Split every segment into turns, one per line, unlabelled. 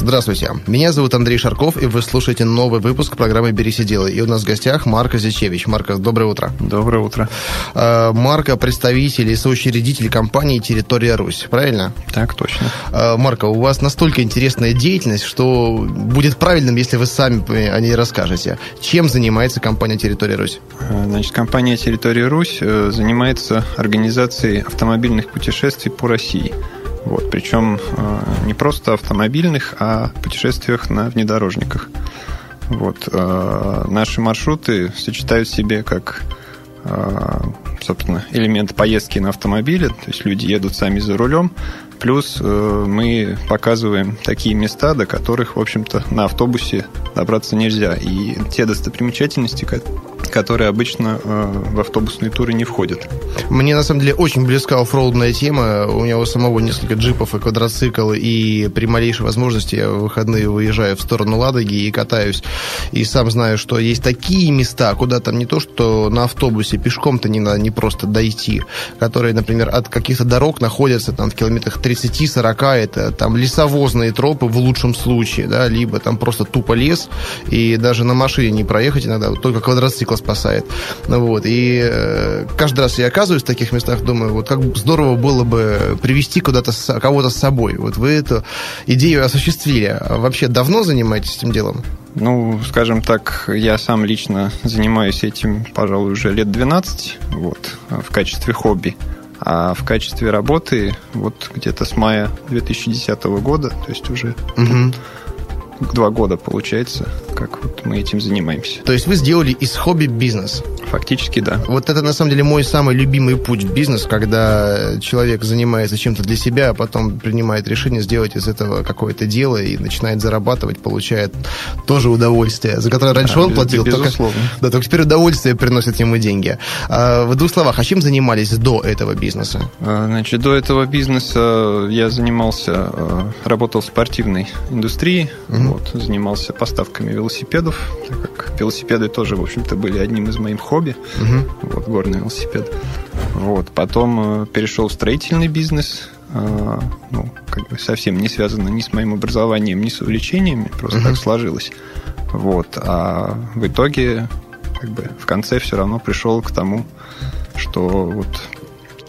Здравствуйте, меня зовут Андрей Шарков, и вы слушаете новый выпуск программы «Берись и делай». И у нас в гостях Марко Зичевич. Марко, доброе утро.
Доброе утро.
Э, Марко – представитель и соучредитель компании «Территория Русь», правильно?
Так, точно.
Э, Марко, у вас настолько интересная деятельность, что будет правильным, если вы сами о ней расскажете. Чем занимается компания «Территория Русь»?
Э, значит, компания «Территория Русь» занимается организацией автомобильных путешествий по России – вот, причем э, не просто автомобильных, а путешествиях на внедорожниках. Вот, э, наши маршруты сочетают в себе как э, собственно, элемент поездки на автомобиле, то есть люди едут сами за рулем, плюс э, мы показываем такие места, до которых, в общем-то, на автобусе добраться нельзя. И те достопримечательности, которые обычно э, в автобусные туры не входят.
Мне, на самом деле, очень близка оффроудная тема. У меня у самого несколько джипов и квадроцикл, и при малейшей возможности я в выходные выезжаю в сторону Ладоги и катаюсь. И сам знаю, что есть такие места, куда там не то, что на автобусе пешком-то не надо не просто дойти, которые, например, от каких-то дорог находятся там в километрах 30-40, это там лесовозные тропы в лучшем случае, да, либо там просто тупо лес, и даже на машине не проехать иногда, только квадроцикл спасает. Ну, вот. И э, каждый раз я оказываюсь в таких местах, думаю, вот как здорово было бы привести куда-то кого-то с собой. Вот вы эту идею осуществили. Вообще давно занимаетесь этим делом?
Ну, скажем так, я сам лично занимаюсь этим, пожалуй, уже лет 12, вот, в качестве хобби. А в качестве работы вот где-то с мая 2010 года, то есть уже угу два года, получается, как вот мы этим занимаемся.
То есть вы сделали из хобби бизнес?
Фактически, да.
Вот это, на самом деле, мой самый любимый путь в бизнес, когда человек занимается чем-то для себя, а потом принимает решение сделать из этого какое-то дело и начинает зарабатывать, получает тоже удовольствие, за которое раньше а, он платил.
Безусловно.
Только, да, только теперь удовольствие приносит ему деньги. А, в двух словах, а чем занимались до этого бизнеса?
А, значит, до этого бизнеса я занимался, а, работал в спортивной индустрии, угу. Вот, занимался поставками велосипедов, так как велосипеды тоже, в общем-то, были одним из моих хобби хобби, угу. вот, горный велосипед. Вот, потом э, перешел в строительный бизнес, э, ну, как бы совсем не связано ни с моим образованием, ни с увлечениями, просто угу. так сложилось. Вот, а в итоге, как бы, в конце все равно пришел к тому, что вот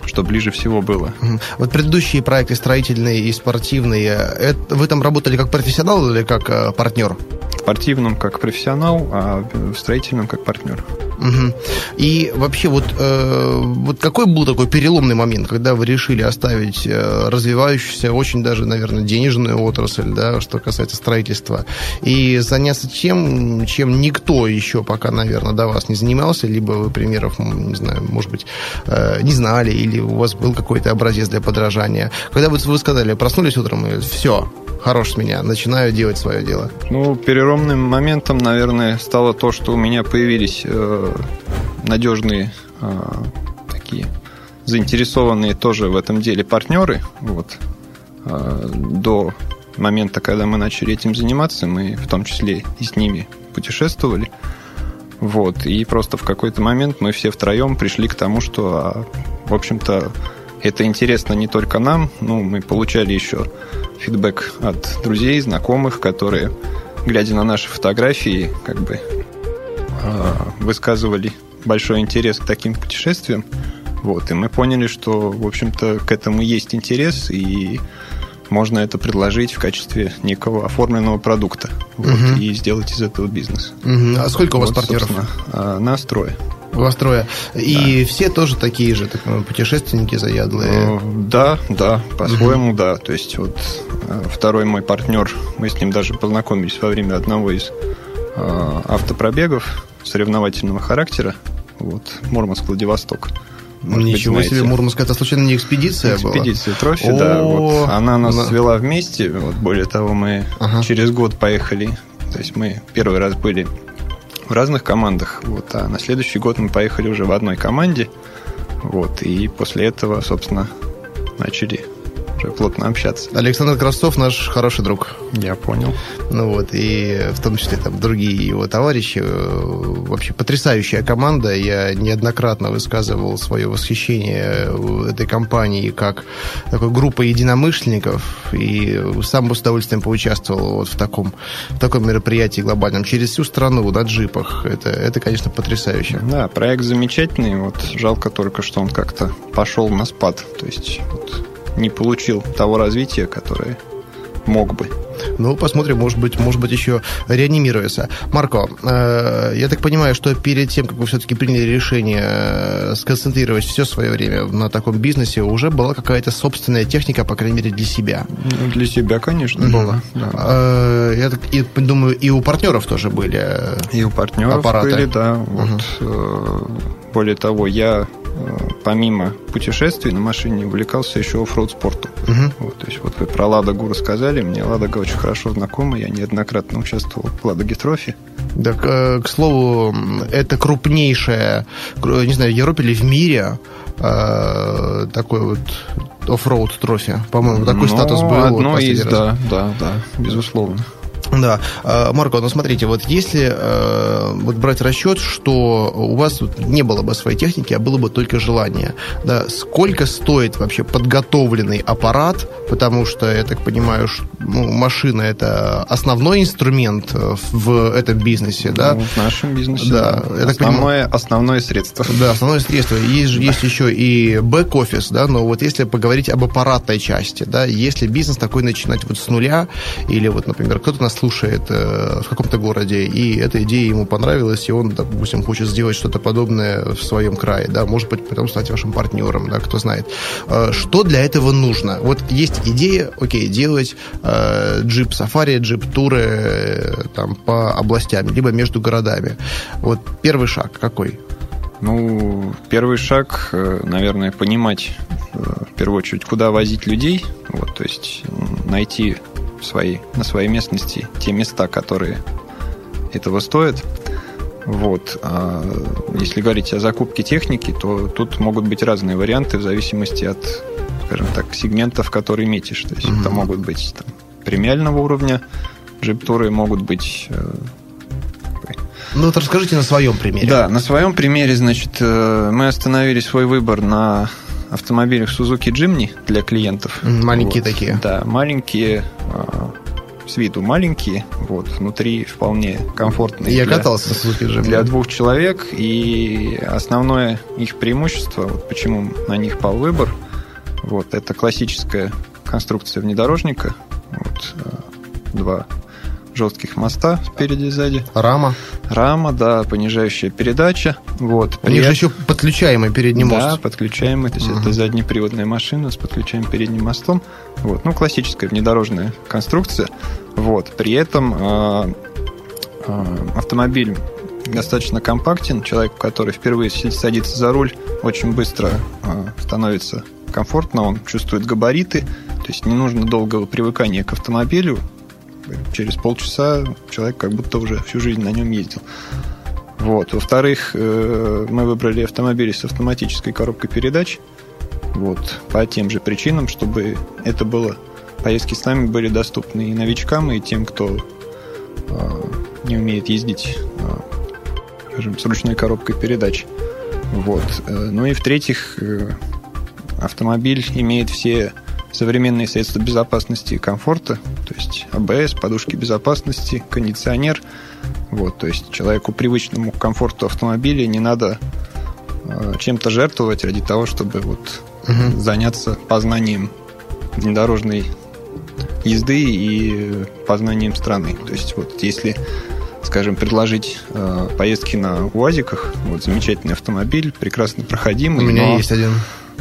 что ближе всего было.
Вот предыдущие проекты строительные и спортивные, это, вы там работали как профессионал или как э, партнер?
В спортивном как профессионал, а в строительном как партнер.
Угу. И вообще вот, э, вот какой был такой переломный момент, когда вы решили оставить э, развивающуюся, очень даже, наверное, денежную отрасль, да, что касается строительства, и заняться тем, чем никто еще пока, наверное, до вас не занимался, либо вы примеров, не знаю, может быть, э, не знали, или у вас был какой-то образец для подражания. Когда вот вы сказали, проснулись утром и все, хорош с меня, начинаю делать свое дело?
Ну, переломным моментом, наверное, стало то, что у меня появились э, надежные э, такие заинтересованные тоже в этом деле партнеры. Вот. Э, до момента, когда мы начали этим заниматься, мы в том числе и с ними путешествовали. Вот. И просто в какой-то момент мы все втроем пришли к тому, что, а, в общем-то, это интересно не только нам, ну, мы получали еще фидбэк от друзей, знакомых, которые, глядя на наши фотографии, как бы высказывали большой интерес к таким путешествиям. Вот, и мы поняли, что, в общем-то, к этому есть интерес, и можно это предложить в качестве некого оформленного продукта вот, угу. и сделать из этого бизнес.
Угу. А сколько у вас вот, партнеров?
А, нас трое.
У вас трое. И да. все тоже такие же так, путешественники заядлые?
Да, да, по-своему, угу. да. То есть вот э, второй мой партнер, мы с ним даже познакомились во время одного из э, автопробегов соревновательного характера. Вот, Мурманск-Владивосток.
Может Ничего быть, себе, Мурманск, это случайно не экспедиция,
экспедиция была? Экспедиция Трофи, да. Вот. Она нас Она... свела вместе. Вот, более того, мы ага. через год поехали. То есть мы первый раз были в разных командах. Вот, а на следующий год мы поехали уже в одной команде. Вот, и после этого, собственно, начали уже плотно общаться.
Александр Красцов наш хороший друг.
Я понял.
Ну вот, и в том числе там другие его товарищи. Э, вообще потрясающая команда. Я неоднократно высказывал свое восхищение этой компании как такой группа единомышленников. И сам бы с удовольствием поучаствовал вот в таком, в таком мероприятии глобальном. Через всю страну на джипах. Это, это конечно, потрясающе.
Да, проект замечательный. Вот жалко только, что он как-то пошел на спад. То есть вот, не получил того развития, которое мог бы.
Ну, посмотрим, может быть, может быть, еще реанимируется. Марко, э, я так понимаю, что перед тем, как вы все-таки приняли решение э, сконцентрировать все свое время на таком бизнесе, уже была какая-то собственная техника, по крайней мере, для себя.
Для себя, конечно, угу. была. Да.
Э, я так и, думаю, и у партнеров тоже были
И у партнеров аппараты. были, да. Вот, угу. Более того, я помимо путешествий на машине увлекался еще оффроуд спортом. Угу. Вот, то есть вот вы про Ладогу рассказали, мне Ладога очень хорошо знакома, я неоднократно участвовал в Ладоге трофи.
Да, к, э, к слову, это крупнейшая, не знаю, в Европе или в мире э, такой вот оффроуд трофи. По-моему, такой Но статус был.
Одно вот из, раз. да, да, да, безусловно.
Да. А, Марко, ну смотрите, вот если э, вот брать расчет, что у вас не было бы своей техники, а было бы только желание, да, сколько стоит вообще подготовленный аппарат, потому что, я так понимаю, ну, машина – это основной инструмент в этом бизнесе, да?
Ну, в нашем бизнесе, да. да. Основное, основное средство.
Да, основное средство. Есть, да. есть еще и бэк-офис, да, но вот если поговорить об аппаратной части, да, если бизнес такой начинать вот с нуля, или вот, например, кто-то нас слушает э, в каком-то городе, и эта идея ему понравилась, и он, допустим, хочет сделать что-то подобное в своем крае, да, может быть, потом стать вашим партнером, да, кто знает. Э, что для этого нужно? Вот есть идея, окей, делать э, джип сафари, джип туры э, там по областям, либо между городами. Вот первый шаг какой?
Ну, первый шаг, э, наверное, понимать э, в первую очередь, куда возить людей, вот, то есть найти в своей, на своей местности те места, которые этого стоят. Вот. А если говорить о закупке техники, то тут могут быть разные варианты в зависимости от, скажем так, сегментов, которые метишь. То есть mm-hmm. это могут быть там, премиального уровня джиптуры, могут быть э,
ну вот расскажите на своем примере.
Да, на своем примере, значит, э, мы остановили свой выбор на автомобилях Suzuki Jimny для клиентов.
Маленькие вот. такие.
Да, маленькие, а, с виду маленькие, вот, внутри вполне комфортные.
Я для, катался с Suzuki Jimny.
Для двух человек, и основное их преимущество, вот почему на них пал выбор, вот, это классическая конструкция внедорожника, вот, а, два жестких моста спереди и сзади.
Рама.
Рама, да, понижающая передача. Вот.
У них же еще подключаемый передний мост.
Да, подключаемый. То есть угу. это заднеприводная машина с подключаемым передним мостом. Вот. Ну, классическая внедорожная конструкция. Вот. При этом э, э, автомобиль достаточно компактен. Человек, который впервые садится за руль, очень быстро э, становится комфортно, он чувствует габариты, то есть не нужно долгого привыкания к автомобилю, через полчаса человек как будто уже всю жизнь на нем ездил. Вот. Во-вторых, э, мы выбрали автомобили с автоматической коробкой передач. Вот. По тем же причинам, чтобы это было поездки с нами были доступны и новичкам, и тем, кто э, не умеет ездить, э, скажем, с ручной коробкой передач. Вот. Ну и в-третьих, автомобиль имеет все современные средства безопасности и комфорта, то есть АБС, подушки безопасности, кондиционер. Вот, то есть человеку привычному к комфорту автомобиля не надо э, чем-то жертвовать ради того, чтобы вот угу. заняться познанием внедорожной езды и познанием страны. То есть вот если скажем, предложить э, поездки на УАЗиках. Вот замечательный автомобиль, прекрасно проходимый.
У меня но, есть один.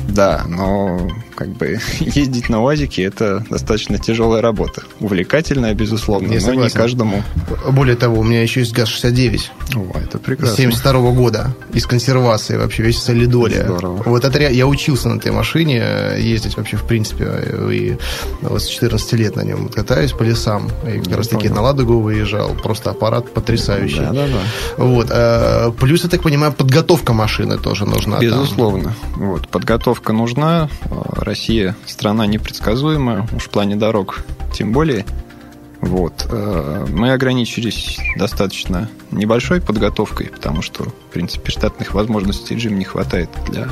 Да, но как бы ездить на УАЗике это достаточно тяжелая работа. Увлекательная, безусловно,
Я
но не
согласен.
каждому.
Более того, у меня еще есть ГАЗ-69
О, это прекрасно.
72 года из консервации вообще весь солидоле.
Здорово.
Вот это я учился на этой машине э, ездить вообще в принципе э, и вот с 14 лет на нем катаюсь по лесам и как раз таки на Ладогу выезжал. Просто аппарат потрясающий.
Да, да, да.
Вот. э, Плюс, я так понимаю, подготовка машины тоже нужна. там.
Безусловно. Вот, подготовка нужна. Россия страна непредсказуемая, уж в плане дорог тем более. Вот. э, Мы ограничились достаточно небольшой подготовкой, потому что, в принципе, штатных возможностей джим не хватает для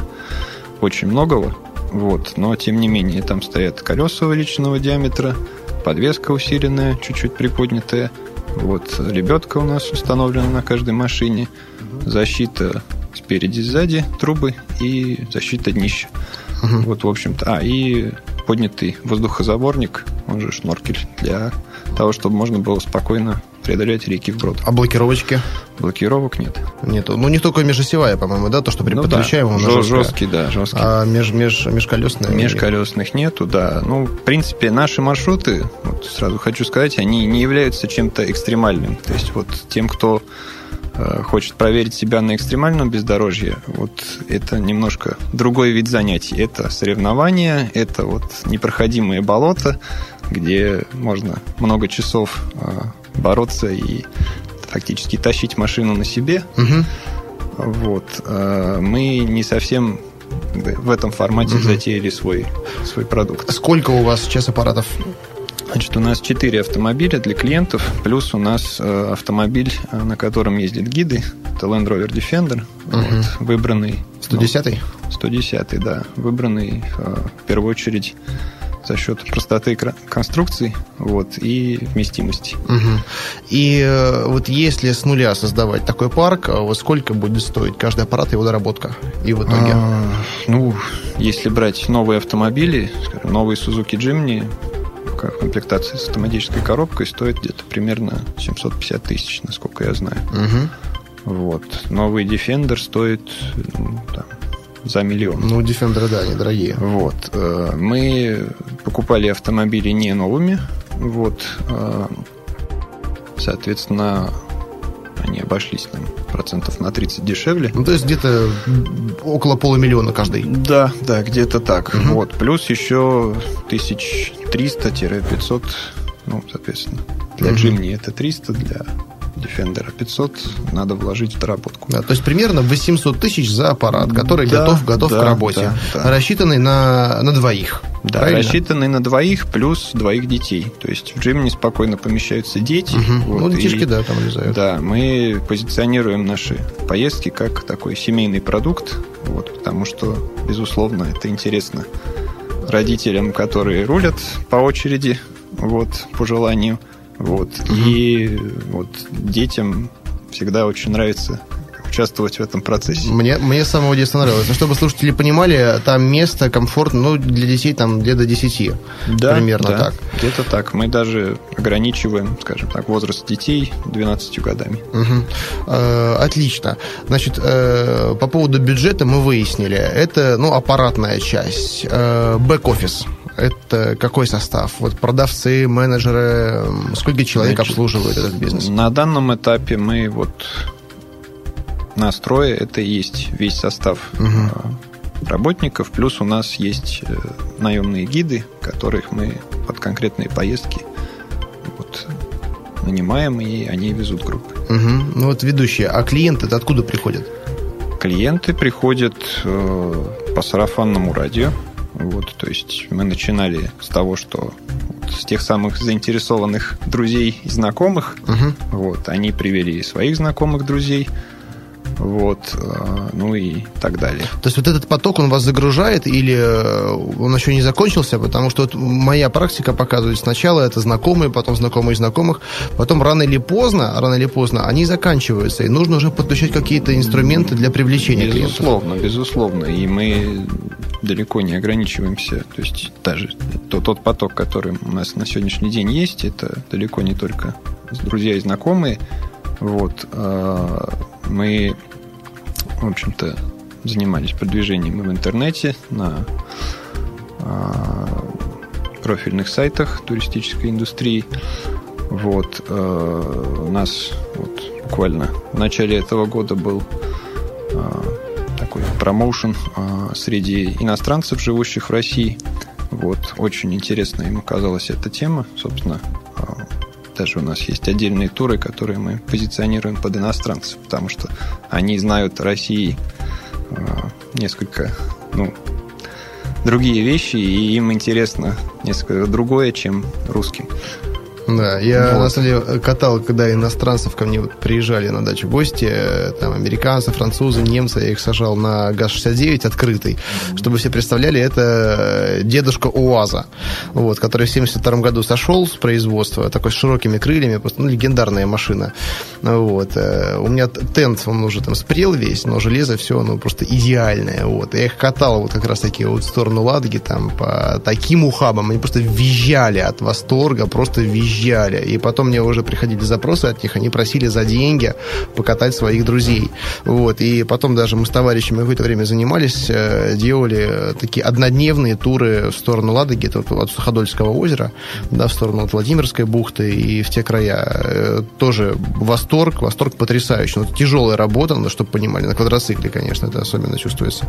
очень многого. Вот. Но, тем не менее, там стоят колеса увеличенного диаметра, подвеска усиленная, чуть-чуть приподнятая. Вот. Лебедка у нас установлена на каждой машине. Защита спереди сзади трубы и защита днища. Вот, в общем-то. А, и поднятый воздухозаборник, он же шноркель, для того, чтобы можно было спокойно преодолеть реки вброд.
А блокировочки?
Блокировок нет.
Нету. Ну, не только межосевая, по-моему, да, то, что при
Ну да,
подключаемом она
жё-
жесткая.
жесткий, да, жесткий.
А меж, меж, межколесная?
Межколесных нету, да. Ну, в принципе, наши маршруты, вот сразу хочу сказать, они не являются чем-то экстремальным. То есть вот тем, кто хочет проверить себя на экстремальном бездорожье, вот это немножко другой вид занятий. Это соревнования, это вот непроходимые болота, где можно много часов э, бороться и фактически тащить машину на себе.
Мгм.
Вот. э, Мы не совсем в этом формате затеяли свой, свой продукт.
Сколько у вас сейчас аппаратов?
Значит, у нас 4 автомобиля для клиентов, плюс у нас э, автомобиль, э, на котором ездят гиды. Это Land Rover Defender, вот, выбранный...
110-й?
ну, 110 да. Выбранный э, в первую очередь за счет простоты конструкций вот, и вместимости.
Мгм. И вот если с нуля создавать такой парк, вот сколько будет стоить каждый аппарат и его доработка? И в итоге?
А, ну, если брать новые автомобили, скажем, новый Suzuki Jimny, в комплектации с автоматической коробкой стоит где-то примерно 750 тысяч, насколько я знаю.
Мгм.
Вот. Новый Defender стоит ну, там, за миллион.
Ну, Defender, да, недорогие.
Вот. э, Мы покупали автомобили не новыми. Вот. э, Соответственно, они обошлись нам процентов на 30 дешевле.
Ну, то есть где-то около полумиллиона каждый.
Да, да, где-то так. Вот. Плюс еще 1300-500, ну, соответственно. Для
Мгм.
Jimny это 300, для Defender 500 надо вложить в доработку.
Да, то есть примерно 800 тысяч за аппарат, который
Да,
готов, готов
да,
к работе.
да, да.
Рассчитанный на, на двоих.
Да,
правильно?
рассчитанный на двоих плюс двоих детей. То есть в Jimny спокойно помещаются дети.
Мгм.
Вот,
ну, детишки,
и-
да, там влезают.
Да, мы позиционируем наши поездки как такой семейный продукт, вот, потому что, безусловно, это интересно родителям, которые рулят по очереди, вот, по желанию, вот, и вот детям всегда очень нравится участвовать в этом процессе.
Мне, мне с самого детства нравилось. Но чтобы слушатели понимали, там место комфортно, ну, для детей там лет до 10. примерно
да,
так.
Где-то так. Мы даже ограничиваем, скажем так, возраст детей 12 годами.
Мгм. Э, Отлично. Значит, э, по поводу бюджета мы выяснили. Это, ну, аппаратная часть. Э, Бэк-офис. Это какой состав? Вот продавцы, менеджеры, сколько человек
Значит,
обслуживает этот бизнес?
На данном этапе мы вот на строе это и есть весь состав э, работников, плюс у нас есть э, наемные гиды, которых мы под конкретные поездки вот, нанимаем, и они везут группы.
Мгм. Ну, вот ведущие. А клиенты откуда приходят?
Клиенты приходят э, по сарафанному радио. Вот, то есть мы начинали с того, что вот с тех самых заинтересованных друзей и знакомых,
Мгм.
Вот, они привели своих знакомых друзей, вот, э, ну и так далее.
То есть вот этот поток, он вас загружает или э, он еще не закончился? Потому что вот моя практика показывает, сначала это знакомые, потом знакомые знакомых, потом рано или поздно, рано или поздно они заканчиваются, и нужно уже подключать какие-то инструменты для привлечения клиентов.
Безусловно, безусловно. И мы далеко не ограничиваемся. То есть даже тот, тот поток, который у нас на сегодняшний день есть, это далеко не только друзья и знакомые. Вот. а Мы, в общем-то, занимались продвижением в интернете на профильных сайтах туристической индустрии. Вот, у нас вот, буквально в начале этого года был такой промоушен среди иностранцев, живущих в России. Вот, очень интересная им оказалась эта тема. Собственно, даже у нас есть отдельные туры, которые мы позиционируем под иностранцев, потому что они знают о России а, несколько, ну, другие вещи, и им интересно несколько другое, чем русским.
Да, я вот. на самом деле катал, когда иностранцев ко мне приезжали на дачу гости, там американцы, французы, немцы, я их сажал на ГАЗ-69 открытый, mm-hmm. чтобы все представляли, это дедушка УАЗа, вот, который в 72 году сошел с производства, такой с широкими крыльями, просто, ну, легендарная машина. Вот. Э, у меня тент, он уже там спрел весь, но железо все, ну, просто идеальное, вот. Я их катал вот как раз таки вот в сторону Ладоги, там, по таким ухабам, они просто визжали от восторга, просто визжали уезжали. И потом мне уже приходили запросы от них, они просили за деньги покатать своих друзей. Вот. И потом даже мы с товарищами какое-то время занимались, э, делали такие однодневные туры в сторону Ладоги, это от Суходольского озера, да, в сторону от Владимирской бухты и в те края. Э, тоже восторг, восторг потрясающий. Ну, тяжелая работа, но чтобы понимали, на квадроцикле, конечно, это особенно чувствуется.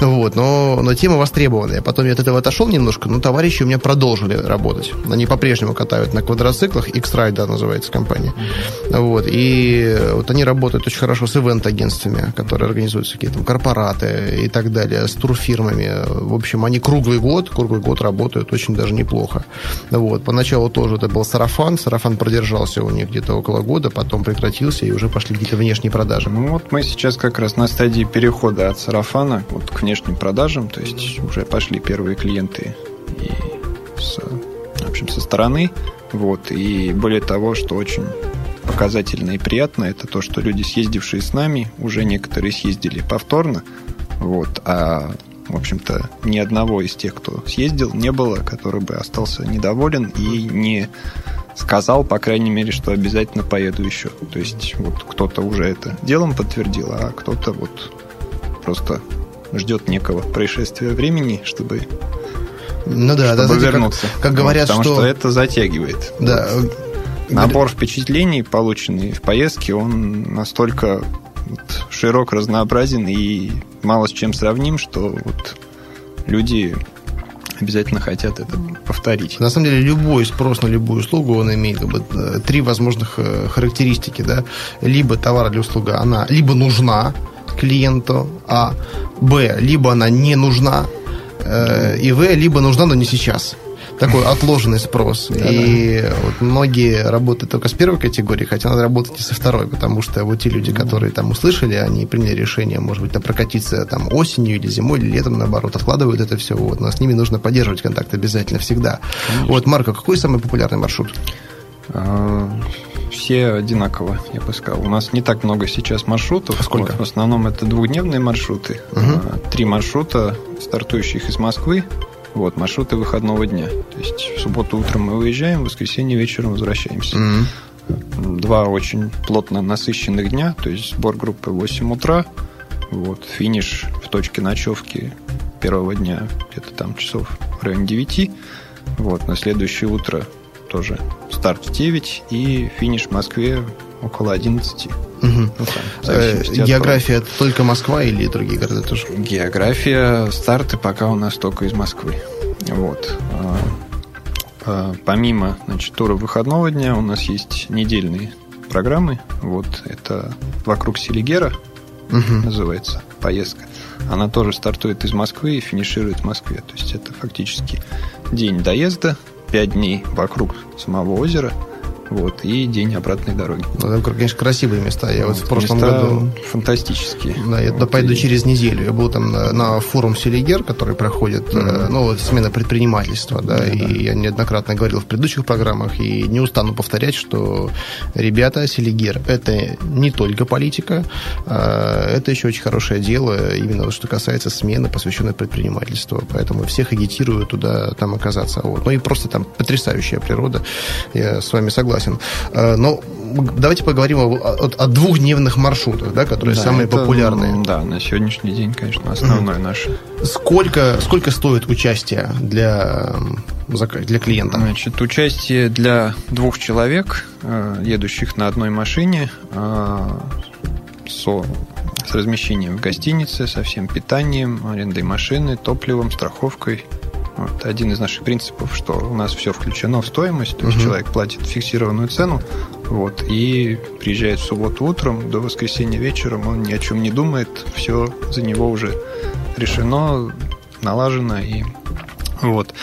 Вот. Но, но тема востребованная. Потом я от этого отошел немножко, но товарищи у меня продолжили работать. Они по-прежнему катают на квадроциклах, X-Ride, называется компания. Вот, и вот они работают очень хорошо с ивент-агентствами, которые организуют всякие там корпораты и так далее, с турфирмами. В общем, они круглый год, круглый год работают очень даже неплохо. Вот, поначалу тоже это был сарафан, сарафан продержался у них где-то около года, потом прекратился, и уже пошли какие-то внешние продажи.
Ну вот мы сейчас как раз на стадии перехода от сарафана вот к внешним продажам, то есть уже пошли первые клиенты и с, в общем, со стороны вот. И более того, что очень показательно и приятно, это то, что люди, съездившие с нами, уже некоторые съездили повторно. Вот. А в общем-то, ни одного из тех, кто съездил, не было, который бы остался недоволен и не сказал, по крайней мере, что обязательно поеду еще. То есть вот кто-то уже это делом подтвердил, а кто-то вот просто ждет некого происшествия времени, чтобы
ну да,
чтобы
да,
вернуться.
Как, как говорят,
потому
что...
что это затягивает.
Да.
Набор впечатлений, полученный в поездке, он настолько вот, широк, разнообразен и мало с чем сравним, что вот люди обязательно хотят это повторить.
На самом деле любой спрос на любую услугу, он имеет как бы, э, три возможных э, характеристики. Да? Либо товар или услуга, она либо нужна клиенту, а, б, либо она не нужна, э, ИВ либо нужна, но не сейчас такой отложенный спрос. И вот многие работают только с первой категории, хотя надо работать и со второй, потому что вот те люди, которые там услышали, они приняли решение, может быть, прокатиться там осенью или зимой, или летом, наоборот, откладывают это все. Вот, но с ними нужно поддерживать контакт обязательно всегда. Конечно. Вот, Марко, какой самый популярный маршрут?
Все одинаково, я бы сказал. У нас не так много сейчас маршрутов.
А сколько?
Вот, в основном это двухдневные маршруты. Угу. Три маршрута, стартующих из Москвы. Вот, маршруты выходного дня. То есть в субботу утром мы выезжаем, в воскресенье вечером возвращаемся. Угу. Два очень плотно насыщенных дня, то есть сбор группы в 8 утра, вот, финиш в точке ночевки первого дня где-то там часов в районе 9. Вот, на следующее утро тоже старт в 9 и финиш в Москве около 11. Угу.
Ну, там, э, География это только Москва или другие города тоже?
География, старты пока у нас только из Москвы. Вот. А, а, помимо значит, тура выходного дня у нас есть недельные программы. Вот это «Вокруг Селигера» угу. называется поездка. Она тоже стартует из Москвы и финиширует в Москве. То есть это фактически день доезда, 5 дней вокруг самого озера – вот, и день обратной дороги.
Ну, там, конечно, красивые места. Я вот, вот в прошлом году...
фантастические.
Да, я вот, пойду и... через неделю. Я был там на, на форум Селигер, который проходит, mm-hmm. ну, вот, смена предпринимательства, да, mm-hmm. и я неоднократно говорил в предыдущих программах, и не устану повторять, что, ребята, Селигер – это не только политика, а это еще очень хорошее дело, именно что касается смены, посвященной предпринимательству. Поэтому всех агитирую туда, там оказаться. Вот. Ну и просто там потрясающая природа. Я с вами согласен согласен. Э, но давайте поговорим о, о, о двухдневных маршрутах, да, которые
Да,
самые
это,
популярные.
Да, на сегодняшний день, конечно, основной наш.
Сколько, сколько стоит участие для, для клиента?
Значит, участие для двух человек, э, едущих на одной машине, э, со, с размещением в гостинице, со всем питанием, арендой машины, топливом, страховкой. Вот один из наших принципов, что у нас все включено в стоимость, то есть
Мгм.
человек платит фиксированную цену, вот, и приезжает в субботу утром, до воскресенья вечером, он ни о чем не думает, все за него уже решено, налажено, и вот.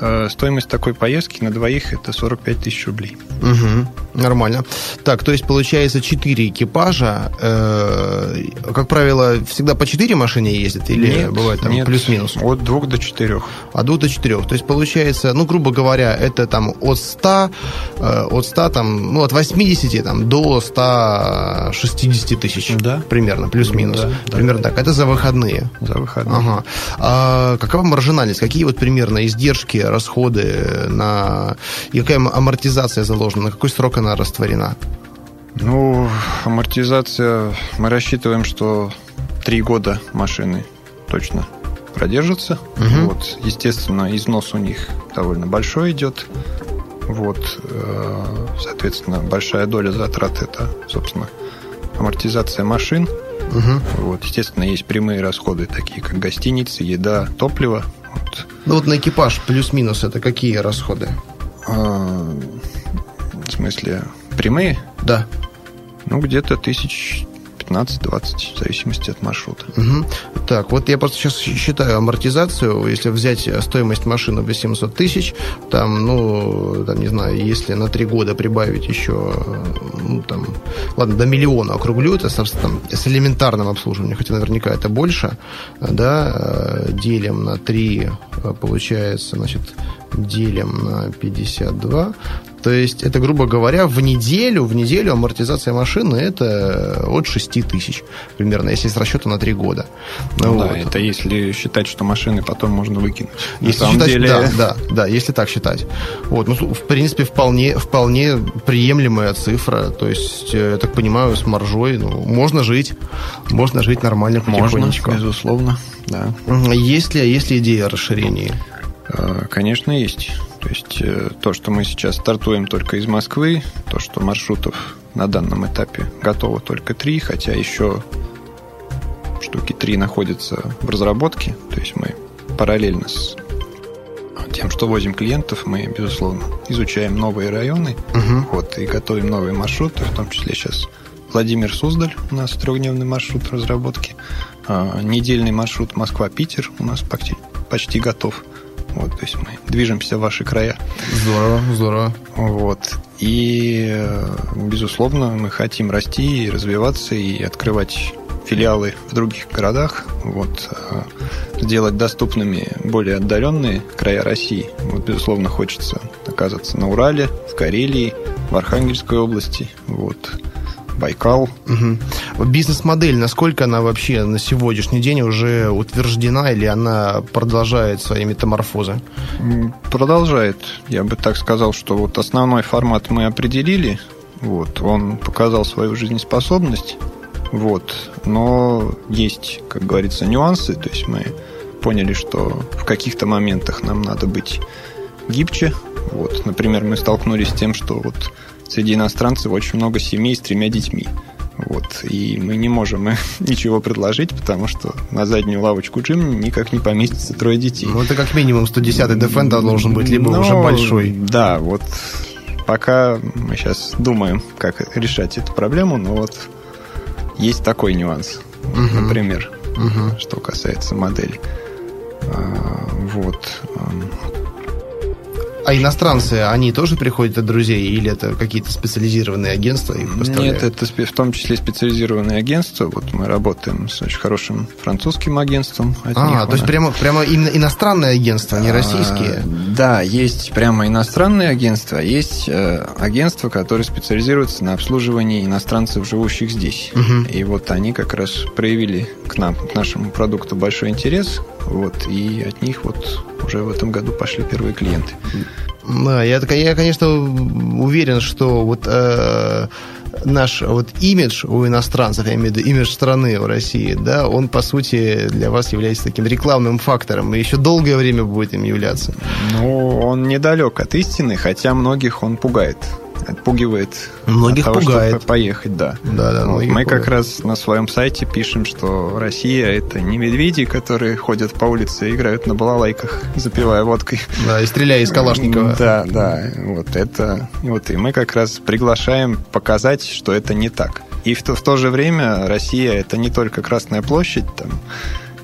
Э, Стоимость такой поездки на двоих это 45 тысяч рублей.
Мгм. Нормально. Так, то есть получается 4 экипажа. э, как правило, всегда по 4 машины ездят или
Нет,
бывает там
нет,
плюс-минус?
От двух до четырех.
От 2 до 4. То есть получается, ну, грубо говоря, это там от 100, э, от 100 там, ну, от 80 там, до 160 тысяч.
Да.
Примерно, плюс-минус.
Да, да.
Примерно так. Это за выходные.
За выходные.
Ага. А какова маржинальность? Какие вот примерно издержки, расходы на... Какая амортизация заложена? На какой срок она растворена?
Ну, амортизация, мы рассчитываем, что три года машины точно продержатся.
Мгм.
Вот, естественно, износ у них довольно большой идет. Вот, э, соответственно, большая доля затрат это, собственно, амортизация машин.
Мгм.
Вот, естественно, есть прямые расходы, такие как гостиницы, еда, топливо. Вот.
Ну вот на экипаж плюс-минус это какие расходы?
А, в смысле, прямые?
Да.
Ну, где-то тысяч 15-20, в зависимости от маршрута.
Мгм. Так, вот я просто сейчас считаю амортизацию, если взять стоимость машины 800 тысяч, там, ну, там, не знаю, если на три года прибавить еще, ну, там, ладно, до миллиона округлю, это с, там, с элементарным обслуживанием, хотя наверняка это больше, да, э, делим на 3, получается, значит, делим на 52, то есть это, грубо говоря, в неделю, в неделю амортизация машины это от 6 тысяч примерно, если с расчета на 3 года.
Ну,
Вот.
да, это если считать, что машины потом можно выкинуть.
Если
На самом
считать,
деле,
да, да, да, если так считать. Вот, ну, в принципе, вполне, вполне приемлемая цифра. То есть, э, я так понимаю, с маржой, ну, можно жить, можно жить нормально
можно,
потихонечку.
безусловно, да.
Есть ли, есть ли идея о расширении?
Э, Конечно, есть. То есть э, то, что мы сейчас стартуем только из Москвы, то, что маршрутов на данном этапе готово только три, хотя еще штуки три находятся в разработке. То есть мы параллельно с тем, что возим клиентов, мы, безусловно, изучаем новые районы,
Мгм.
вот, и готовим новые маршруты, в том числе сейчас Владимир Суздаль, у нас трехдневный маршрут в разработке, А, недельный маршрут Москва-Питер у нас почти, почти готов. Вот, то есть мы движемся в ваши края.
Здорово, здорово.
Вот. И, э, безусловно, мы хотим расти и развиваться, и открывать филиалы в других городах, вот, э, сделать доступными более отдаленные края России. Вот, безусловно, хочется оказаться на Урале, в Карелии, в Архангельской области, вот, Байкал.
Мгм. Бизнес-модель, насколько она вообще на сегодняшний день уже утверждена или она продолжает свои метаморфозы?
Продолжает. Я бы так сказал, что вот основной формат мы определили. Вот, он показал свою жизнеспособность. Вот, но есть, как говорится, нюансы. То есть мы поняли, что в каких-то моментах нам надо быть гибче. Вот, например, мы столкнулись с тем, что вот среди иностранцев очень много семей с тремя детьми. Вот, и мы не можем ничего предложить, потому что на заднюю лавочку джим никак не поместится трое детей.
Ну, это как минимум 110-й Defender должен быть, либо
Ну,
уже большой.
Да, вот пока мы сейчас думаем, как решать эту проблему, но вот есть такой нюанс,
Мгм.
например,
Мгм.
что касается модели. А, Вот.
А иностранцы, они тоже приходят от друзей или это какие-то специализированные агентства их поставляют?
Нет, это в том числе специализированные агентства. Вот мы работаем с очень хорошим французским агентством. От них
А,
у
то есть прямо, прямо именно иностранные агентства, не российские?
А, Да, есть прямо иностранные агентства, а есть э, агентства, которые специализируются на обслуживании иностранцев, живущих здесь.
Мгм.
И вот они как раз проявили к нам, к нашему продукту большой интерес, вот, и от них вот уже в этом году пошли первые клиенты.
Да, я, я конечно, уверен, что вот э, наш вот имидж у иностранцев, я имею в виду имидж страны у России, да, он, по сути, для вас является таким рекламным фактором и еще долгое время будет им являться.
Ну, он недалек от истины, хотя многих он пугает отпугивает.
Многих
от того,
пугает.
Чтобы поехать, да.
Да, да.
Вот. Мы пугает. как раз на своем сайте пишем, что Россия это не медведи, которые ходят по улице и играют на балалайках, запивая водкой.
Да, и стреляя из Калашникова.
Да, да. Вот это. Вот и мы как раз приглашаем показать, что это не так. И в то, в то же время Россия это не только Красная площадь, там,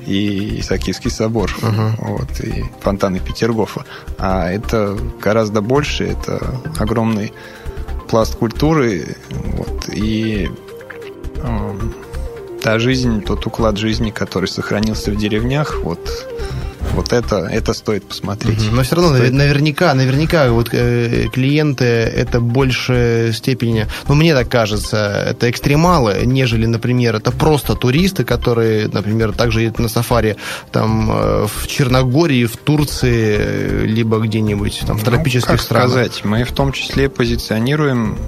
и Исаакиевский собор, uh-huh. вот, и фонтаны Петергофа. А это гораздо больше, это огромный пласт культуры, вот, и э, та жизнь, тот уклад жизни, который сохранился в деревнях, вот вот это, это стоит посмотреть.
Но все равно стоит... наверняка, наверняка вот э, клиенты это больше степени, ну мне так кажется, это экстремалы, нежели, например, это просто туристы, которые, например, также едут на сафари там э, в Черногории, в Турции, либо где-нибудь там в ну, тропических ну, как странах.
сказать, мы в том числе позиционируем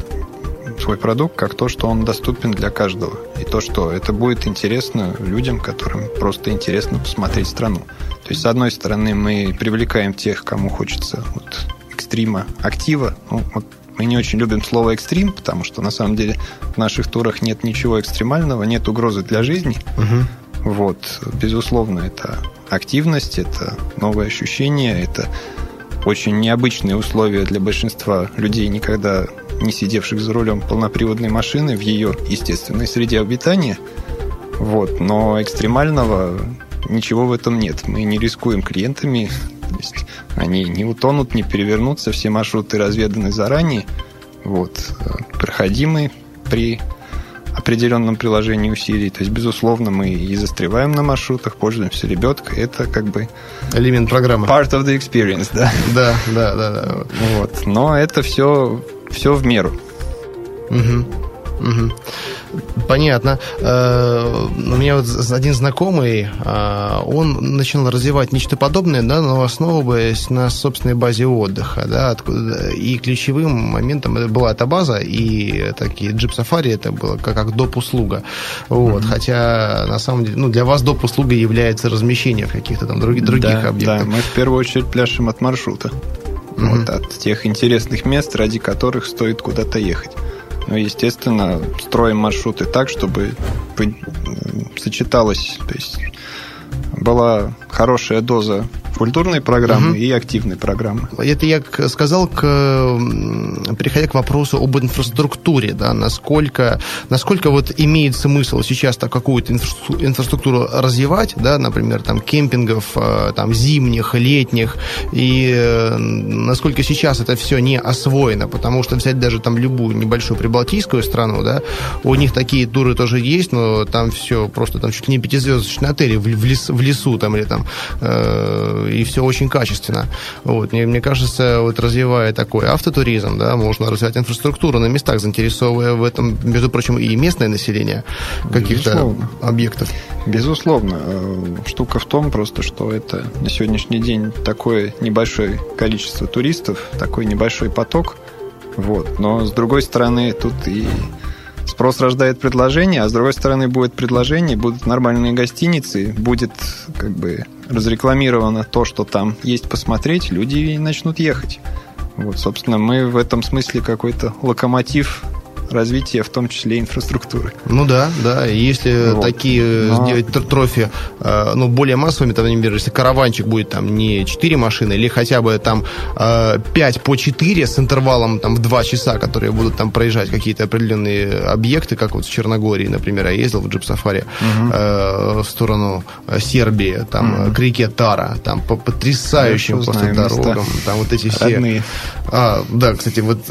свой продукт как то, что он доступен для каждого. И то, что это будет интересно людям, которым просто интересно посмотреть страну. То есть, с одной стороны, мы привлекаем тех, кому хочется вот, экстрима, актива. Ну, вот мы не очень любим слово экстрим, потому что на самом деле в наших турах нет ничего экстремального, нет угрозы для жизни. Угу. Вот, безусловно, это активность, это новые ощущения, это очень необычные условия для большинства людей, никогда не сидевших за рулем полноприводной машины в ее естественной среде обитания. Вот, но экстремального ничего в этом нет. Мы не рискуем клиентами, то есть они не утонут, не перевернутся, все маршруты разведаны заранее, вот, проходимы при определенном приложении усилий. То есть, безусловно, мы и застреваем на маршрутах, пользуемся лебедкой. Это как бы...
Элемент программы.
Part of the experience, да.
Да, да, да. да.
Вот. Но это все, все в меру.
Угу. Угу. Понятно. Э, у меня вот один знакомый, э, он начал развивать нечто подобное, да, но основываясь на собственной базе отдыха, да, откуда, и ключевым моментом это была эта база, и такие джип сафари это было как, как доп-услуга. Вот, mm-hmm. Хотя, на самом деле, ну, для вас доп-услуга является размещение в каких-то там других, других
да,
объектах.
Да, мы в первую очередь пляшем от маршрута. Mm-hmm. Вот, от тех интересных мест, ради которых стоит куда-то ехать. Ну, естественно, строим маршруты так, чтобы сочеталось, то есть была хорошая доза культурной программы угу. и активной программы.
Это я сказал, к, переходя к вопросу об инфраструктуре, да, насколько, насколько вот имеет смысл сейчас так какую-то инфраструктуру развивать, да, например, там кемпингов, э, там зимних, летних, и э, насколько сейчас это все не освоено, потому что взять даже там любую небольшую прибалтийскую страну, да, у них такие туры тоже есть, но там все просто там чуть ли не пятизвездочные отели в, в, лес, в лесу там или там э, и все очень качественно. Вот. Мне, мне кажется, вот развивая такой автотуризм, да, можно развивать инфраструктуру на местах, заинтересовывая в этом, между прочим, и местное население каких-то объектов.
Безусловно. Э, штука в том просто, что это на сегодняшний день такое небольшое количество туристов, такой небольшой поток. Вот. Но, с другой стороны, тут и Спрос рождает предложение, а с другой стороны будет предложение, будут нормальные гостиницы, будет как бы разрекламировано то, что там есть посмотреть, люди начнут ехать. Вот, собственно, мы в этом смысле какой-то локомотив развития, в том числе инфраструктуры.
Ну да, да. Если вот. такие Но... сделать трофи, э, ну, более массовыми, там, например, если караванчик будет там не 4 машины, или хотя бы там 5 э, по 4 с интервалом там в 2 часа, которые будут там проезжать какие-то определенные объекты, как вот в Черногории, например, я ездил в джип-сафари угу. в сторону Сербии, там угу. к реке Тара, там по потрясающим просто дорогам, места. там вот эти все... Родные. А, да, кстати, вот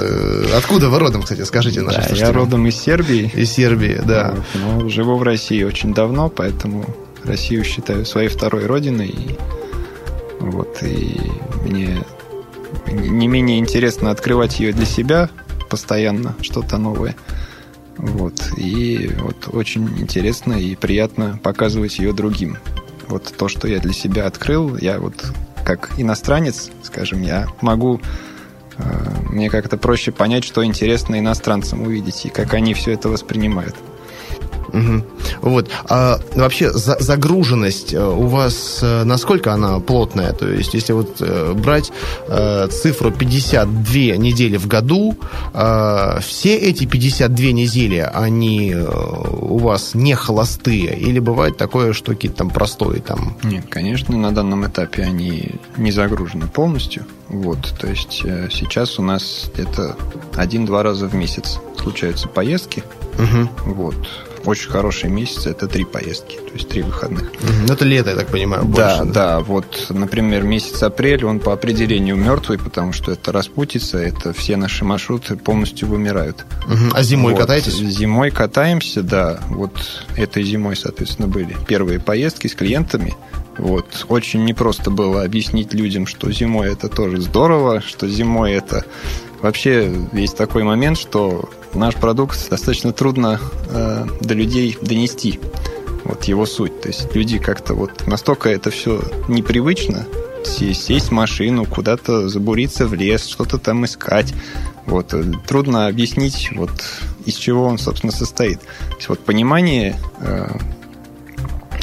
откуда вы родом, кстати, скажите наши
я родом из Сербии.
Из Сербии, да. Вот,
но живу в России очень давно, поэтому Россию считаю своей второй родиной. Вот, и мне не менее интересно открывать ее для себя постоянно, что-то новое. Вот. И вот очень интересно и приятно показывать ее другим. Вот то, что я для себя открыл, я вот как иностранец, скажем, я могу мне как-то проще понять, что интересно иностранцам увидеть и как они все это воспринимают.
Угу. Вот. А вообще за, загруженность э, у вас э, насколько она плотная? То есть, если вот э, брать э, цифру 52 недели в году, э, все эти 52 недели, они у вас не холостые? Или бывает такое, что какие-то там простые там?
Нет, конечно, на данном этапе они не загружены полностью. Вот, то есть сейчас у нас это один-два раза в месяц случаются поездки. Угу. Вот очень хорошие месяцы это три поездки, то есть три выходных.
Ну, это лето, я так понимаю,
больше. Да, да, да. Вот, например, месяц апрель, он по определению мертвый, потому что это распутица, это все наши маршруты полностью вымирают.
Угу. А зимой
вот.
катаетесь?
Зимой катаемся, да. Вот этой зимой, соответственно, были первые поездки с клиентами. Вот. Очень непросто было объяснить людям, что зимой это тоже здорово, что зимой это... Вообще есть такой момент, что наш продукт достаточно трудно э, до людей донести. Вот его суть. То есть люди как-то вот настолько это все непривычно, сесть в машину, куда-то забуриться в лес, что-то там искать. Вот. Э, трудно объяснить, вот, из чего он, собственно, состоит. То есть вот понимание э,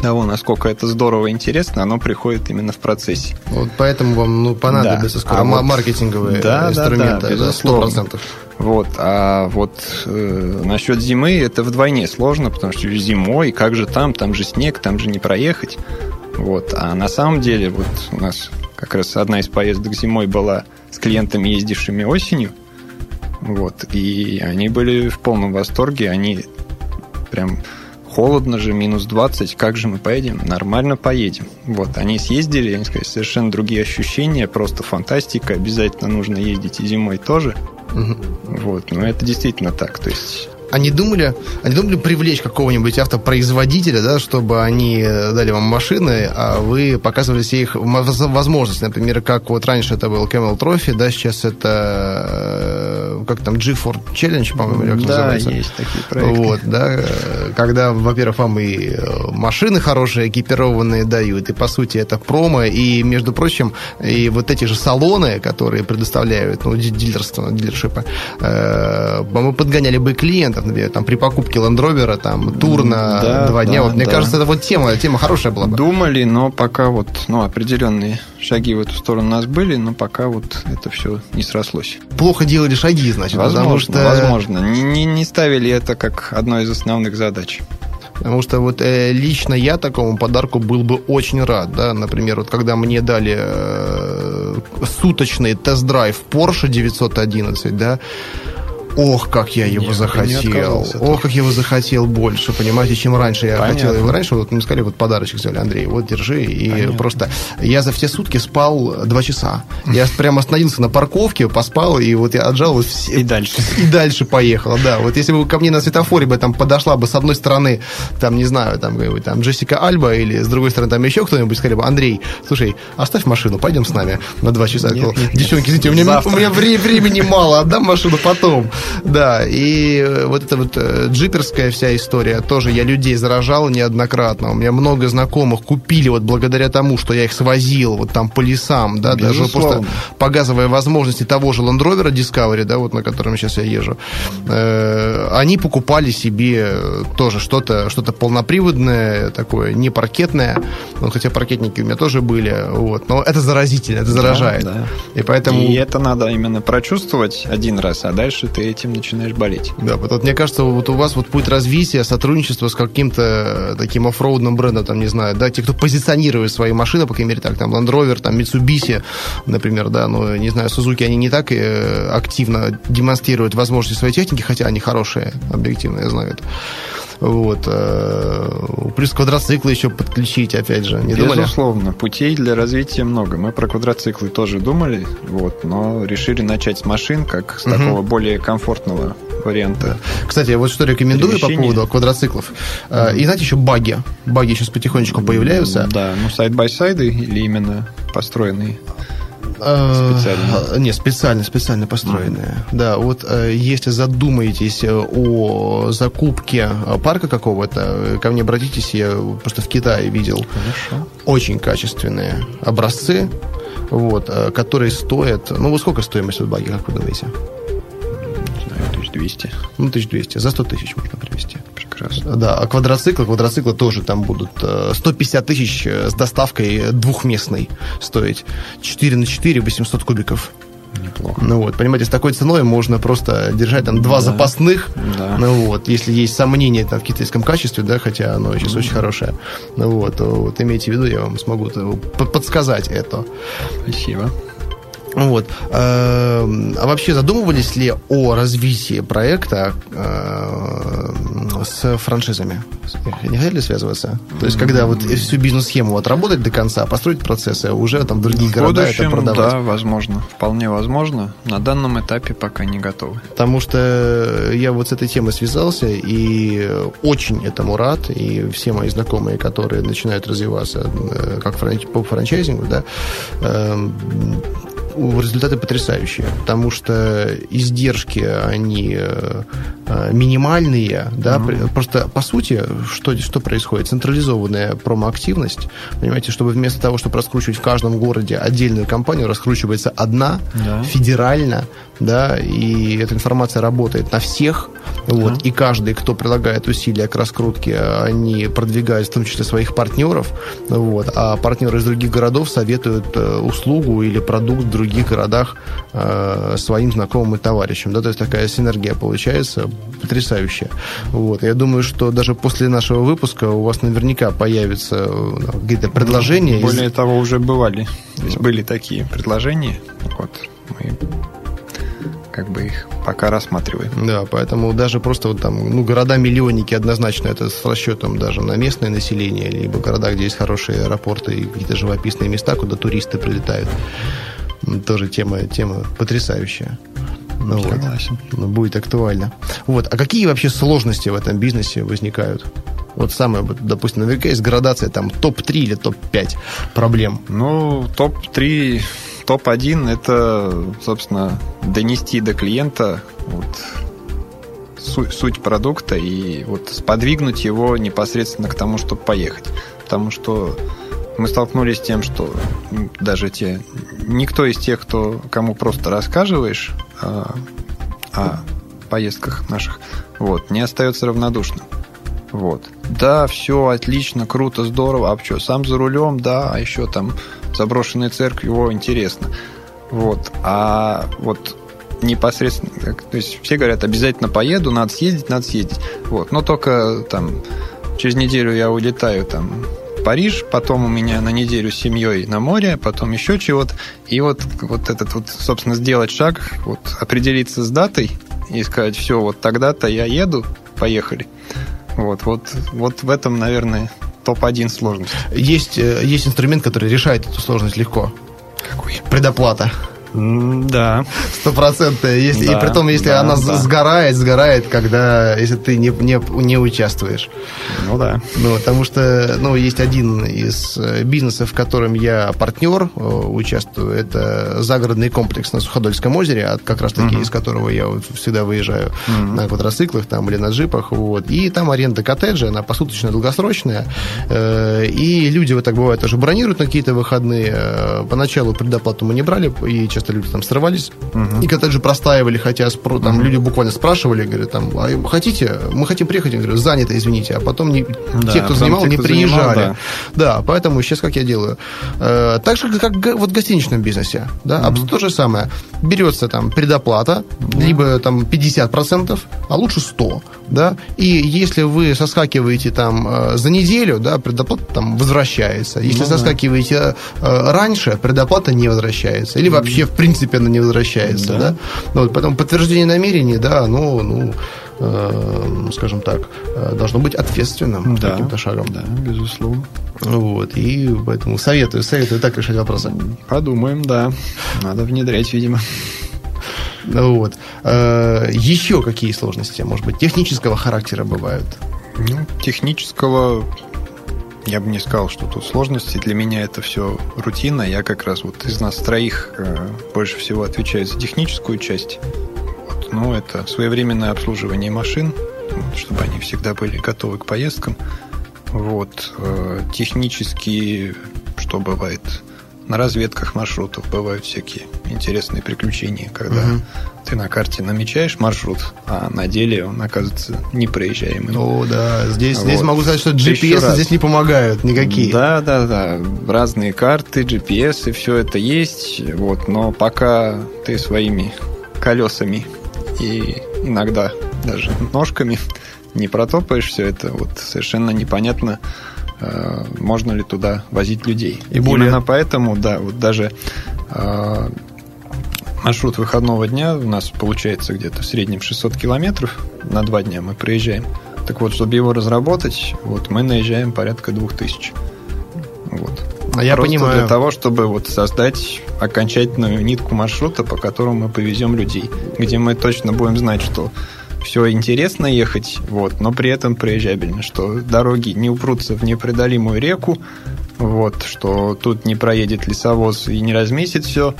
того, насколько это здорово и интересно, оно приходит именно в процессе.
Вот поэтому вам ну, понадобятся да. скоро а маркетинговые
да,
инструменты.
Да, да, безусловно. 100%. Вот. А вот э, насчет зимы это вдвойне сложно, потому что зимой, как же там, там же снег, там же не проехать. Вот. А на самом деле, вот у нас как раз одна из поездок зимой была с клиентами, ездившими осенью. Вот. И они были в полном восторге. Они прям холодно же, минус 20, как же мы поедем? Нормально поедем. Вот, они съездили, они сказали, совершенно другие ощущения, просто фантастика, обязательно нужно ездить и зимой тоже. Угу. Вот, но это действительно так, то есть
они думали, они думали привлечь какого-нибудь автопроизводителя, да, чтобы они дали вам машины, а вы показывали все их возможности. Например, как вот раньше это был Camel Trophy, да, сейчас это э, как там G4 Challenge, по-моему,
как да, называется. есть такие проекты.
Вот, да, когда, во-первых, вам и э, машины хорошие, экипированные дают, и, по сути, это промо, и, между прочим, и вот эти же салоны, которые предоставляют, ну, дилерство, дилершипы, э, мы подгоняли бы клиентов, там при покупке Land Rover, там, тур на да, два дня. Да, вот, мне да. кажется, это вот тема, тема хорошая была бы.
Думали, но пока вот, ну, определенные шаги в эту сторону у нас были, но пока вот это все не срослось.
Плохо делали шаги, значит,
возможно, потому что... Возможно, не, не ставили это как одной из основных задач.
Потому что вот э, лично я такому подарку был бы очень рад, да, например, вот когда мне дали э, суточный тест-драйв Porsche 911, да, Ох, как я его Нет, захотел. Ох, как я его захотел больше, понимаете, чем раньше. Я Понятно. хотел его раньше, вот мы сказали, вот подарочек сделали, Андрей, вот держи. И Понятно. просто я за все сутки спал два часа. Я прямо остановился на парковке, поспал, и вот я отжал вот все...
И дальше.
И дальше поехал, да. Вот если бы ко мне на светофоре бы там подошла бы с одной стороны, там, не знаю, там, там Джессика Альба, или с другой стороны там еще кто-нибудь, сказали бы, Андрей, слушай, оставь машину, пойдем с нами на два часа. Нет, нет, Девчонки, извините, у меня, у меня времени мало, отдам машину потом. Да, и э, вот эта вот э, джиперская вся история, тоже я людей заражал неоднократно. У меня много знакомых купили вот благодаря тому, что я их свозил вот там по лесам, да, Безусловно. даже просто показывая возможности того же Land Rover Discovery, да, вот на котором сейчас я езжу, э, они покупали себе тоже что-то что полноприводное, такое не паркетное, ну, хотя паркетники у меня тоже были, вот, но это заразительно, это заражает. Да, да.
И поэтому... И это надо именно прочувствовать один раз, а дальше ты этим начинаешь болеть.
Да, вот мне кажется, вот у вас вот путь развития, сотрудничество с каким-то таким оффроудным брендом, там, не знаю, да, те, кто позиционирует свои машины, по крайней мере, так, там, Land Rover, там, Mitsubishi, например, да, ну, не знаю, Suzuki, они не так э, активно демонстрируют возможности своей техники, хотя они хорошие, объективно, я знаю это. Вот. Э, плюс квадроциклы еще подключить, опять же. Не
Безусловно,
думали?
путей для развития много. Мы про квадроциклы тоже думали, вот, но решили начать с машин, как с угу. такого более комфортного варианта.
Кстати, я вот что рекомендую по поводу квадроциклов. Mm-hmm. И знаете, еще багги. Багги сейчас потихонечку появляются.
Да, ну side-by-side ы или именно построенные?
Специально? Не, специально, специально построенные. Да, вот э, если задумаетесь э, о закупке э, парка какого-то, ко мне обратитесь, я просто в Китае видел. Хорошо. Очень качественные образцы вот, э, которые стоят... Ну, вот сколько стоимость от баги, как вы думаете?
Не знаю, 1200.
Ну, 1200. За 100 тысяч можно привезти.
Прекрасно.
Да, а квадроциклы, квадроциклы тоже там будут 150 тысяч с доставкой двухместной стоить. 4 на 4, 800 кубиков.
Неплохо.
Ну вот, понимаете, с такой ценой можно просто держать там два
Да.
запасных.
Да.
Ну вот, если есть сомнения там, в китайском качестве, да, хотя оно сейчас очень хорошее. Ну вот, вот имейте в виду, я вам смогу подсказать это.
Спасибо.
Вот. Эм, А вообще задумывались ли о развитии проекта э, с франшизами? Не хотели связываться? То есть, когда вот всю бизнес-схему отработать до конца, построить процессы, а уже там другие
В
города это
будущем,
продавать?
да, возможно. Вполне возможно. На данном этапе пока не готовы.
Потому что я вот с этой темой связался и очень этому рад. И все мои знакомые, которые начинают развиваться э, как по франчайзингу, да, эм, результаты потрясающие, потому что издержки, они э, э, минимальные, да, при- просто по сути, что, что происходит? Централизованная промоактивность, понимаете, чтобы вместо того, чтобы раскручивать в каждом городе отдельную компанию, раскручивается одна,
Да.
федерально, да, и эта информация работает на всех, вот, и каждый, кто прилагает усилия к раскрутке, они продвигают в том числе своих партнеров, вот, а партнеры из других городов советуют э, услугу или продукт в других городах э, своим знакомым и товарищам, да, то есть такая синергия получается потрясающая, вот, я думаю, что даже после нашего выпуска у вас наверняка появятся э, какие-то предложения из-
Более того, уже бывали. То есть были такие предложения. Вот мы как бы их пока рассматриваем.
Да, поэтому даже просто вот там, ну, города-миллионники однозначно это с расчетом даже на местное население, либо города, где есть хорошие аэропорты и какие-то живописные места, куда туристы прилетают. Тоже тема, тема потрясающая. Ну, вот.
Согласен.
Ну, будет актуально. Вот. А какие вообще сложности в этом бизнесе возникают? Вот самое, вот, допустим, наверняка есть градация там топ-3 или топ-5 проблем.
Ну, топ-3, топ-1 это, собственно, донести до клиента вот, су- суть продукта и вот сподвигнуть его непосредственно к тому, чтобы поехать. Потому что мы столкнулись с тем, что даже те, никто из тех, кто, кому просто рассказываешь а, о поездках наших, вот, не остается равнодушным. Вот. Да, все отлично, круто, здорово. А что, сам за рулем, да, а еще там заброшенная церковь, его интересно. Вот. А вот непосредственно, то есть все говорят, обязательно поеду, надо съездить, надо съездить. Вот. Но только там через неделю я улетаю там Париж, потом у меня на неделю с семьей на море, потом еще чего-то. И вот, вот этот вот, собственно, сделать шаг, вот определиться с датой и сказать, все, вот тогда-то я еду, поехали. Вот, вот, вот в этом, наверное, топ-1 сложность.
Есть, э, есть инструмент, который решает эту сложность легко.
Какой?
Предоплата.
Да.
Стопроцентная. Если, и
Да,
при том, если
да,
она
да.
сгорает, сгорает, когда, если ты не, не, не участвуешь.
Ну да.
Ну, потому что, ну, есть один из э, бизнесов, в котором я партнер, э, участвую, это загородный комплекс на Суходольском озере, от как раз-таки из которого я вот всегда выезжаю на квадроциклах там или на джипах, вот. И там аренда коттеджа, она посуточная, долгосрочная, Э, и люди вот так бывает тоже бронируют на какие-то выходные. Поначалу предоплату мы не брали, и часто люди там срывались, и коттеджи простаивали, хотя спро- там люди буквально спрашивали, говорят, там, а хотите, мы хотим приехать, я говорю, занято, извините, а потом не,
Да,
те, кто занимал,
те,
не
кто занимал,
приезжали.
да.
Да, поэтому сейчас как я делаю. Э, так же, как вот в гостиничном бизнесе. Да, абсолютно то же самое. Берется там предоплата, либо там 50%, а лучше 100%. Да? И если вы соскакиваете там э, за неделю, да, предоплата там возвращается. Если
Ну да.
соскакиваете э, раньше, предоплата не возвращается. Или вообще, в принципе, она не возвращается.
Да.
Да? Ну, вот, поэтому подтверждение намерений, да, оно, ну, э, скажем так, э, должно быть ответственным
Да.
каким-то шагом.
Да, безусловно.
Вот, и поэтому советую, советую так решать вопросы.
Подумаем, да. Надо внедрять, видимо.
Ну Вот. Э, Еще какие сложности, может быть, технического характера бывают?
Ну, технического я бы не сказал, что тут сложности. Для меня это все рутина. Я как раз вот из нас троих э, больше всего отвечаю за техническую часть. Вот, ну, это своевременное обслуживание машин, вот, чтобы они всегда были готовы к поездкам. Вот. э, технически, что бывает? На разведках маршрутов бывают всякие интересные приключения, когда угу. ты на карте намечаешь маршрут, а на деле он оказывается непроезжаемым.
О, да. Здесь, вот. здесь могу сказать, что GPS здесь не помогают никакие.
Да, да, да. Разные карты, GPS и все это есть. Вот, но пока ты своими колесами и иногда даже ножками не протопаешь все это, вот совершенно непонятно, можно ли туда возить людей. И более... Именно поэтому, да, вот даже э, маршрут выходного дня у нас получается где-то в среднем 600 километров на два дня мы проезжаем. Так вот, чтобы его разработать, вот мы наезжаем порядка 2000. Вот.
А я Просто понимаю.
для того, чтобы вот создать окончательную нитку маршрута, по которому мы повезем людей, где мы точно будем знать, что все интересно ехать, вот, но при этом проезжабельно, что дороги не упрутся в непреодолимую реку, вот, что тут не проедет лесовоз и не разместит все.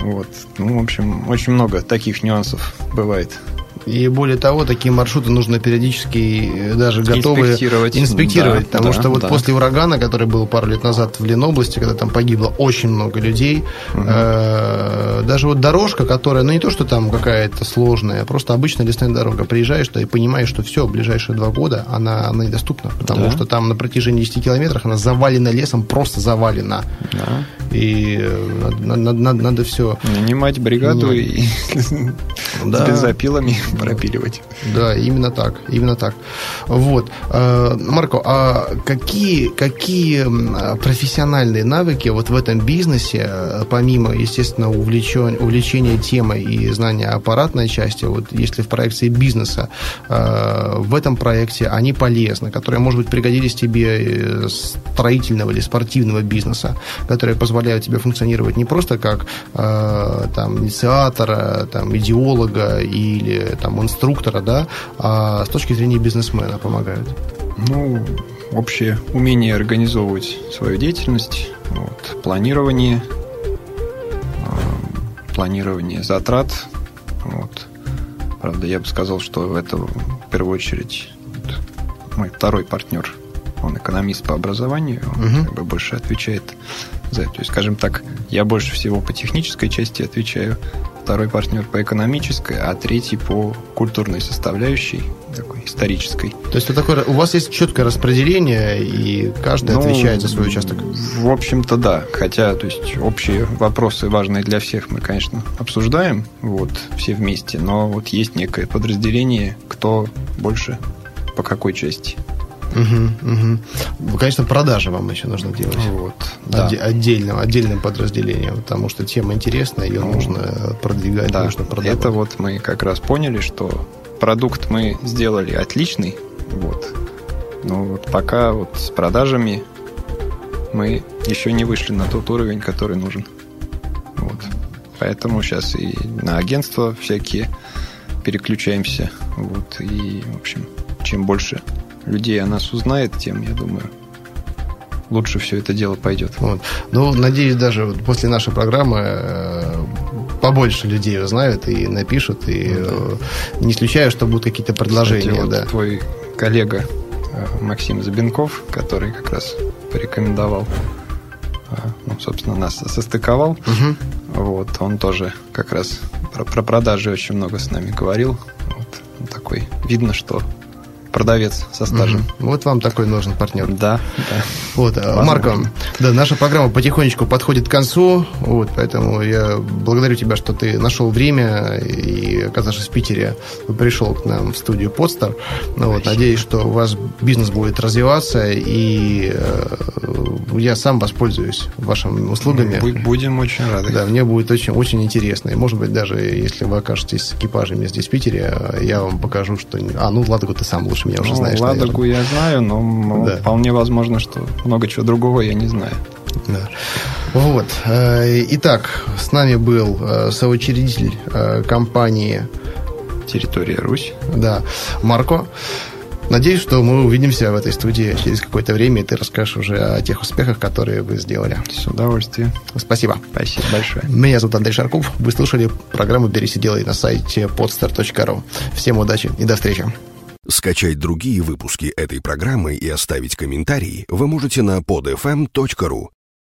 Вот. Ну, в общем, очень много таких нюансов бывает.
И более того, такие маршруты нужно периодически э, даже готовы инспектировать, инспектировать да, потому да, что вот да. после урагана, который был пару лет назад в Ленобласти, когда там погибло очень много людей, угу. э, даже вот дорожка, которая, ну не то, что там какая-то сложная, а просто обычная лесная дорога, приезжаешь туда и понимаешь, что все, ближайшие два года она, она недоступна, потому да. что там на протяжении 10 километров она завалена лесом, просто завалена. Да. И э, надо, надо, надо все...
Нанимать бригаду и да. с бензопилами пропиливать.
Да, именно так, именно так. Вот. Э, Марко, а какие, какие профессиональные навыки вот в этом бизнесе, э, помимо, естественно, увлечен, увлечения темой и знания аппаратной части, вот если в проекции бизнеса, э, в этом проекте они полезны, которые, может быть, пригодились тебе строительного или спортивного бизнеса, которые позволяют тебе функционировать не просто как там инициатора, там идеолога или там инструктора, да, а с точки зрения бизнесмена помогают?
Ну, общее умение организовывать свою деятельность, вот, планирование, э, планирование затрат. Вот. Правда, я бы сказал, что это в первую очередь вот, мой второй партнер. Он экономист по образованию, он угу. как бы больше отвечает за это. То есть, скажем так, я больше всего по технической части отвечаю, второй партнер по экономической, а третий по культурной составляющей, такой исторической.
То есть это такое, у вас есть четкое распределение, и каждый ну, отвечает за свой участок?
В общем-то, да. Хотя, то есть, общие вопросы, важные для всех, мы, конечно, обсуждаем, вот, все вместе, но вот есть некое подразделение, кто больше по какой части.
Угу, угу. Конечно, продажи вам еще нужно делать.
Вот, да.
отдельным, отдельным подразделением, потому что тема интересная, ее ну, нужно продвигать,
да.
нужно продавать.
Это вот мы как раз поняли, что продукт мы сделали отличный, вот. Но вот пока вот с продажами мы еще не вышли на тот уровень, который нужен. Вот. Поэтому сейчас и на агентства всякие переключаемся. Вот. И, в общем, чем больше людей о нас узнает, тем, я думаю, лучше все это дело пойдет.
Вот. Ну, надеюсь, даже после нашей программы э, побольше людей узнают и напишут, и ну, да. Э, не исключаю, что будут какие-то предложения. Кстати, вот
да. твой коллега э, Максим Забенков, который как раз порекомендовал, ну, собственно, нас состыковал, угу. вот, он тоже как раз про, про продажи очень много с нами говорил. Вот, он такой, видно, что продавец со стажем.
Угу. Вот вам такой нужен партнер.
Да, да.
Вот, э, Возможно. Марко, да, наша программа потихонечку подходит к концу, вот, поэтому я благодарю тебя, что ты нашел время и, оказавшись в Питере, пришел к нам в студию Подстар. Ну, вот, надеюсь, что у вас бизнес будет развиваться, и э, я сам воспользуюсь вашими услугами.
Будем очень рады.
Да, мне будет очень, очень интересно. И, может быть, даже если вы окажетесь с экипажами здесь, в Питере, я вам покажу, что... А, ну, Ладогу ты сам лучше меня уже ну, знаешь.
Ладогу наверное. я знаю, но да. вполне возможно, что много чего другого я не знаю.
Да. Вот. Э, итак, с нами был э, соучредитель э, компании
«Территория Русь».
Да, Марко. Надеюсь, что мы увидимся в этой студии через какое-то время, и ты расскажешь уже о тех успехах, которые вы сделали.
С удовольствием.
Спасибо.
Спасибо большое.
Меня зовут Андрей Шарков. Вы слушали программу «Берись и делай» на сайте podstar.ru. Всем удачи и до встречи.
Скачать другие выпуски этой программы и оставить комментарии вы можете на podfm.ru.